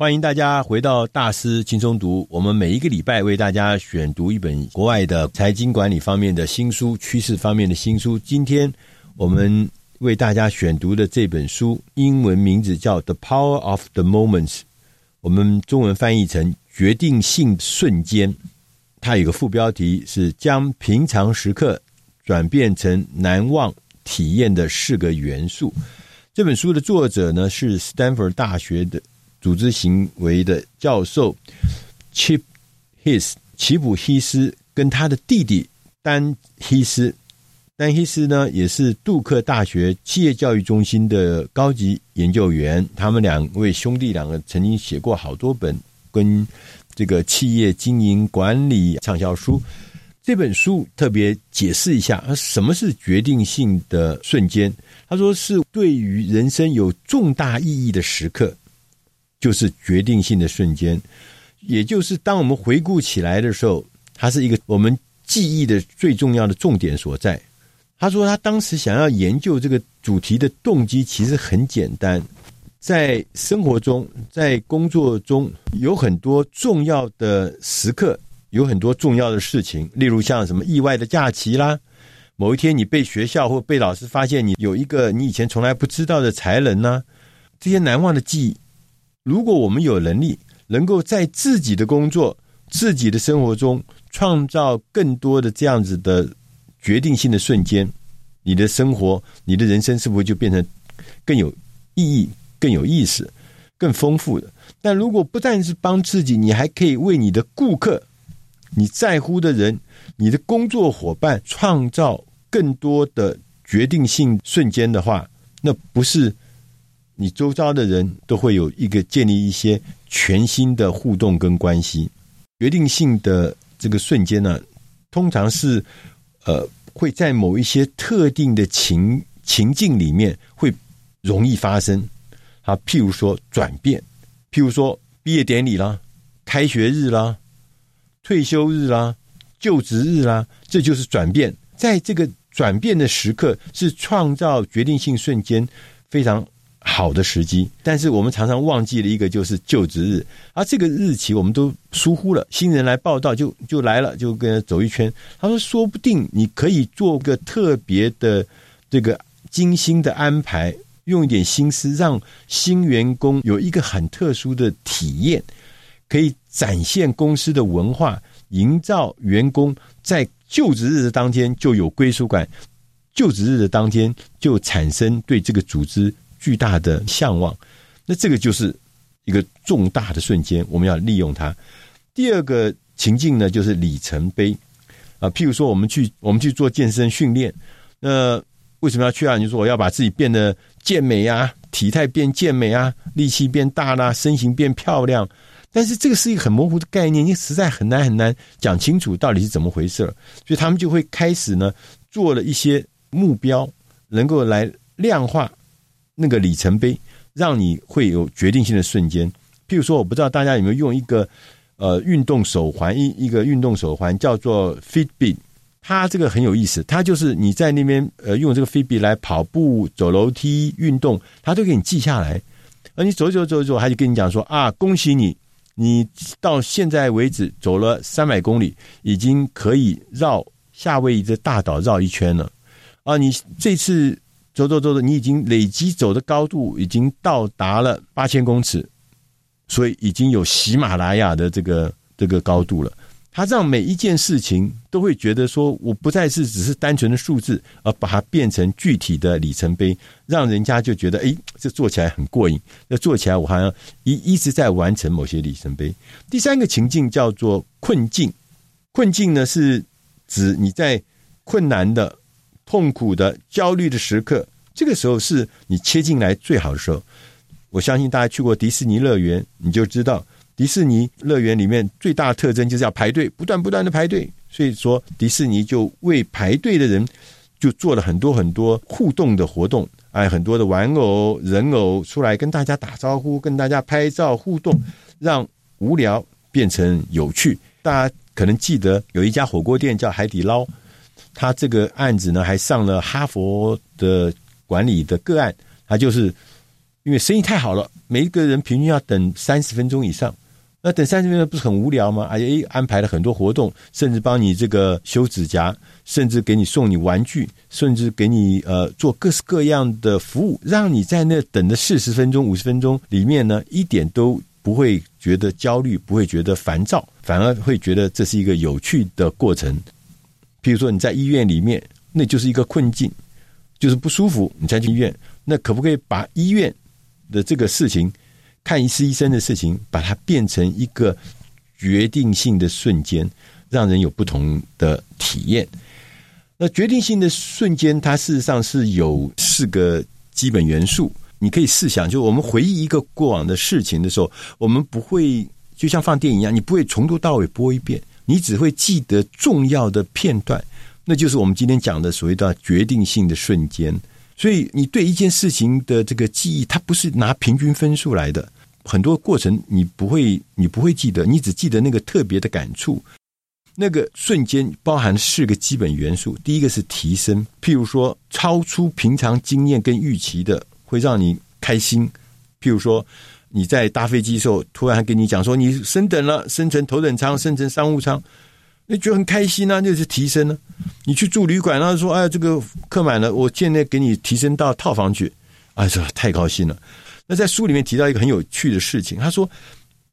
欢迎大家回到大师轻松读。我们每一个礼拜为大家选读一本国外的财经管理方面的新书、趋势方面的新书。今天我们为大家选读的这本书，英文名字叫《The Power of the Moments》，我们中文翻译成“决定性瞬间”。它有个副标题是“将平常时刻转变成难忘体验的四个元素”。这本书的作者呢是斯坦福大学的。组织行为的教授 Chip His 奇普希斯跟他的弟弟丹希斯，丹希斯呢也是杜克大学企业教育中心的高级研究员。他们两位兄弟两个曾经写过好多本跟这个企业经营管理畅销书。这本书特别解释一下，什么是决定性的瞬间？他说是对于人生有重大意义的时刻。就是决定性的瞬间，也就是当我们回顾起来的时候，它是一个我们记忆的最重要的重点所在。他说，他当时想要研究这个主题的动机其实很简单，在生活中，在工作中有很多重要的时刻，有很多重要的事情，例如像什么意外的假期啦，某一天你被学校或被老师发现你有一个你以前从来不知道的才能呢，这些难忘的记忆。如果我们有能力，能够在自己的工作、自己的生活中创造更多的这样子的决定性的瞬间，你的生活、你的人生是不是就变成更有意义、更有意思、更丰富的？但如果不但是帮自己，你还可以为你的顾客、你在乎的人、你的工作伙伴创造更多的决定性瞬间的话，那不是？你周遭的人都会有一个建立一些全新的互动跟关系，决定性的这个瞬间呢，通常是呃会在某一些特定的情情境里面会容易发生啊，譬如说转变，譬如说毕业典礼啦、开学日啦、退休日啦、就职日啦，这就是转变。在这个转变的时刻，是创造决定性瞬间非常好的时机，但是我们常常忘记了一个，就是就职日，而这个日期我们都疏忽了。新人来报道就就来了，就跟他走一圈。他说：“说不定你可以做个特别的这个精心的安排，用一点心思，让新员工有一个很特殊的体验，可以展现公司的文化，营造员工在就职日的当天就有归属感，就职日的当天就产生对这个组织。”巨大的向往，那这个就是一个重大的瞬间，我们要利用它。第二个情境呢，就是里程碑啊，譬如说我们去我们去做健身训练，那为什么要去啊？你说我要把自己变得健美啊，体态变健美啊，力气变大啦，身形变漂亮。但是这个是一个很模糊的概念，你实在很难很难讲清楚到底是怎么回事。所以他们就会开始呢，做了一些目标，能够来量化。那个里程碑，让你会有决定性的瞬间。譬如说，我不知道大家有没有用一个呃运动手环，一一个运动手环叫做 Fitbit，它这个很有意思，它就是你在那边呃用这个 Fitbit 来跑步、走楼梯、运动，它都给你记下来。而你走走走走，它就跟你讲说啊，恭喜你，你到现在为止走了三百公里，已经可以绕夏威夷的大岛绕一圈了。啊，你这次。走走走走，你已经累积走的高度已经到达了八千公尺，所以已经有喜马拉雅的这个这个高度了。他让每一件事情都会觉得说，我不再是只是单纯的数字，而把它变成具体的里程碑，让人家就觉得，哎，这做起来很过瘾。那做起来，我好像一一直在完成某些里程碑。第三个情境叫做困境，困境呢是指你在困难的。痛苦的、焦虑的时刻，这个时候是你切进来最好的时候。我相信大家去过迪士尼乐园，你就知道迪士尼乐园里面最大的特征就是要排队，不断不断的排队。所以说，迪士尼就为排队的人就做了很多很多互动的活动，哎，很多的玩偶、人偶出来跟大家打招呼，跟大家拍照互动，让无聊变成有趣。大家可能记得有一家火锅店叫海底捞。他这个案子呢，还上了哈佛的管理的个案，他就是因为生意太好了，每一个人平均要等三十分钟以上。那等三十分钟不是很无聊吗？哎，安排了很多活动，甚至帮你这个修指甲，甚至给你送你玩具，甚至给你呃做各式各样的服务，让你在那等的四十分钟、五十分钟里面呢，一点都不会觉得焦虑，不会觉得烦躁，反而会觉得这是一个有趣的过程。譬如说你在医院里面，那就是一个困境，就是不舒服，你才去医院。那可不可以把医院的这个事情？看一次医生的事情，把它变成一个决定性的瞬间，让人有不同的体验。那决定性的瞬间，它事实上是有四个基本元素。你可以试想，就我们回忆一个过往的事情的时候，我们不会就像放电影一样，你不会从头到尾播一遍，你只会记得重要的片段。那就是我们今天讲的所谓的决定性的瞬间。所以，你对一件事情的这个记忆，它不是拿平均分数来的。很多过程你不会，你不会记得，你只记得那个特别的感触。那个瞬间包含四个基本元素。第一个是提升，譬如说超出平常经验跟预期的，会让你开心。譬如说你在搭飞机的时候，突然跟你讲说你升等了，升成头等舱，升成商务舱。你觉得很开心啊，那就是提升呢、啊。你去住旅馆，然后说：“哎，这个客满了，我现在给你提升到套房去。”哎，这太高兴了。那在书里面提到一个很有趣的事情，他说，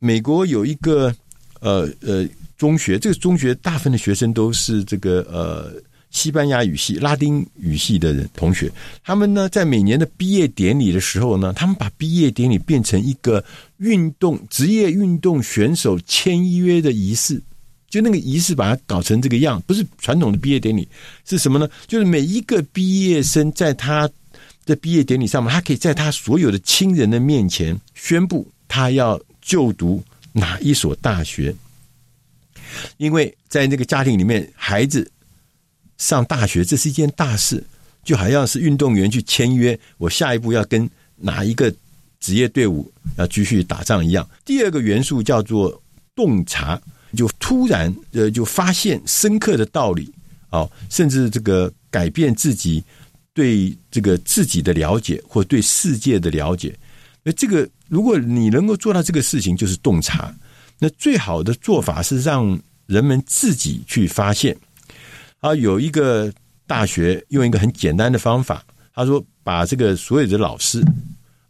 美国有一个呃呃中学，这个中学大部分的学生都是这个呃西班牙语系、拉丁语系的人同学。他们呢，在每年的毕业典礼的时候呢，他们把毕业典礼变成一个运动职业运动选手签约的仪式。就那个仪式把它搞成这个样，不是传统的毕业典礼，是什么呢？就是每一个毕业生在他的毕业典礼上面，他可以在他所有的亲人的面前宣布他要就读哪一所大学。因为在那个家庭里面，孩子上大学这是一件大事，就好像是运动员去签约，我下一步要跟哪一个职业队伍要继续打仗一样。第二个元素叫做洞察。就突然呃，就发现深刻的道理，哦，甚至这个改变自己对这个自己的了解，或对世界的了解。那这个，如果你能够做到这个事情，就是洞察。那最好的做法是让人们自己去发现。啊，有一个大学用一个很简单的方法，他说把这个所有的老师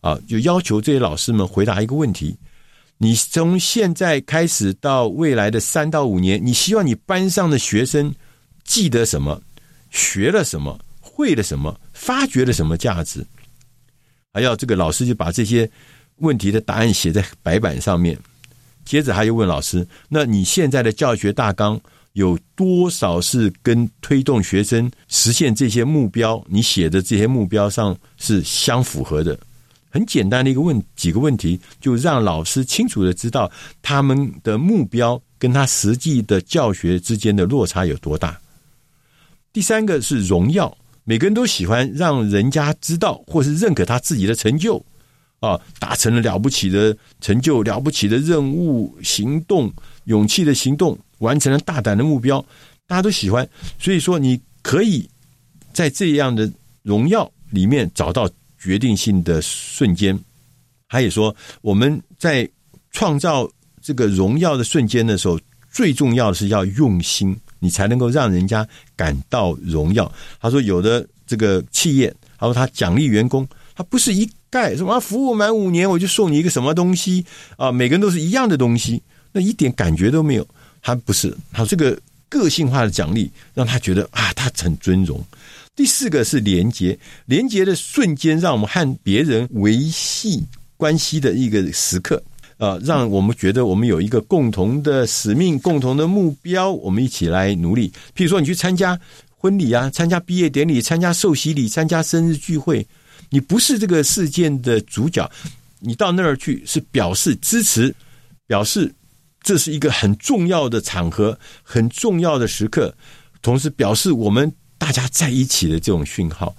啊，就要求这些老师们回答一个问题。你从现在开始到未来的三到五年，你希望你班上的学生记得什么？学了什么？会了什么？发掘了什么价值？还要这个老师就把这些问题的答案写在白板上面。接着他又问老师：“那你现在的教学大纲有多少是跟推动学生实现这些目标？你写的这些目标上是相符合的？”很简单的一个问几个问题，就让老师清楚的知道他们的目标跟他实际的教学之间的落差有多大。第三个是荣耀，每个人都喜欢让人家知道或是认可他自己的成就啊，达成了了不起的成就、了不起的任务、行动、勇气的行动，完成了大胆的目标，大家都喜欢。所以说，你可以在这样的荣耀里面找到。决定性的瞬间，他也说，我们在创造这个荣耀的瞬间的时候，最重要的是要用心，你才能够让人家感到荣耀。他说，有的这个企业，他说他奖励员工，他不是一概什么服务满五年我就送你一个什么东西啊，每个人都是一样的东西，那一点感觉都没有。他不是，他这个个性化的奖励，让他觉得啊，他很尊荣。第四个是连接，连接的瞬间，让我们和别人维系关系的一个时刻，啊，让我们觉得我们有一个共同的使命、共同的目标，我们一起来努力。譬如说，你去参加婚礼啊，参加毕业典礼，参加寿喜礼，参加生日聚会，你不是这个事件的主角，你到那儿去是表示支持，表示这是一个很重要的场合、很重要的时刻，同时表示我们。大家在一起的这种讯号，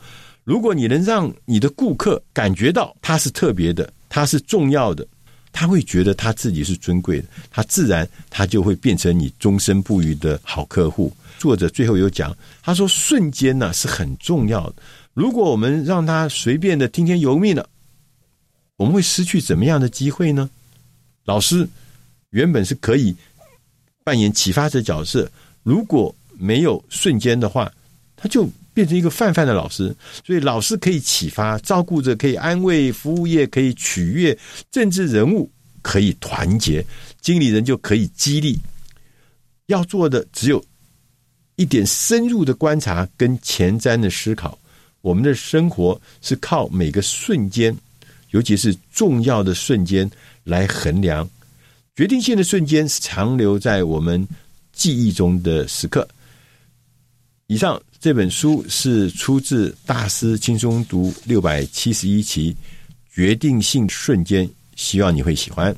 如果你能让你的顾客感觉到他是特别的，他是重要的，他会觉得他自己是尊贵的，他自然他就会变成你终身不渝的好客户。作者最后有讲，他说瞬间呢是很重要的，如果我们让他随便的听天由命了，我们会失去怎么样的机会呢？老师原本是可以扮演启发者角色，如果没有瞬间的话，他就变成一个泛泛的老师。所以老师可以启发，照顾者可以安慰，服务业可以取悦，政治人物可以团结，经理人就可以激励。要做的只有一点深入的观察跟前瞻的思考。我们的生活是靠每个瞬间，尤其是重要的瞬间来衡量。决定性的瞬间是长留在我们记忆中的时刻。以上这本书是出自《大师轻松读》六百七十一期《决定性瞬间》，希望你会喜欢。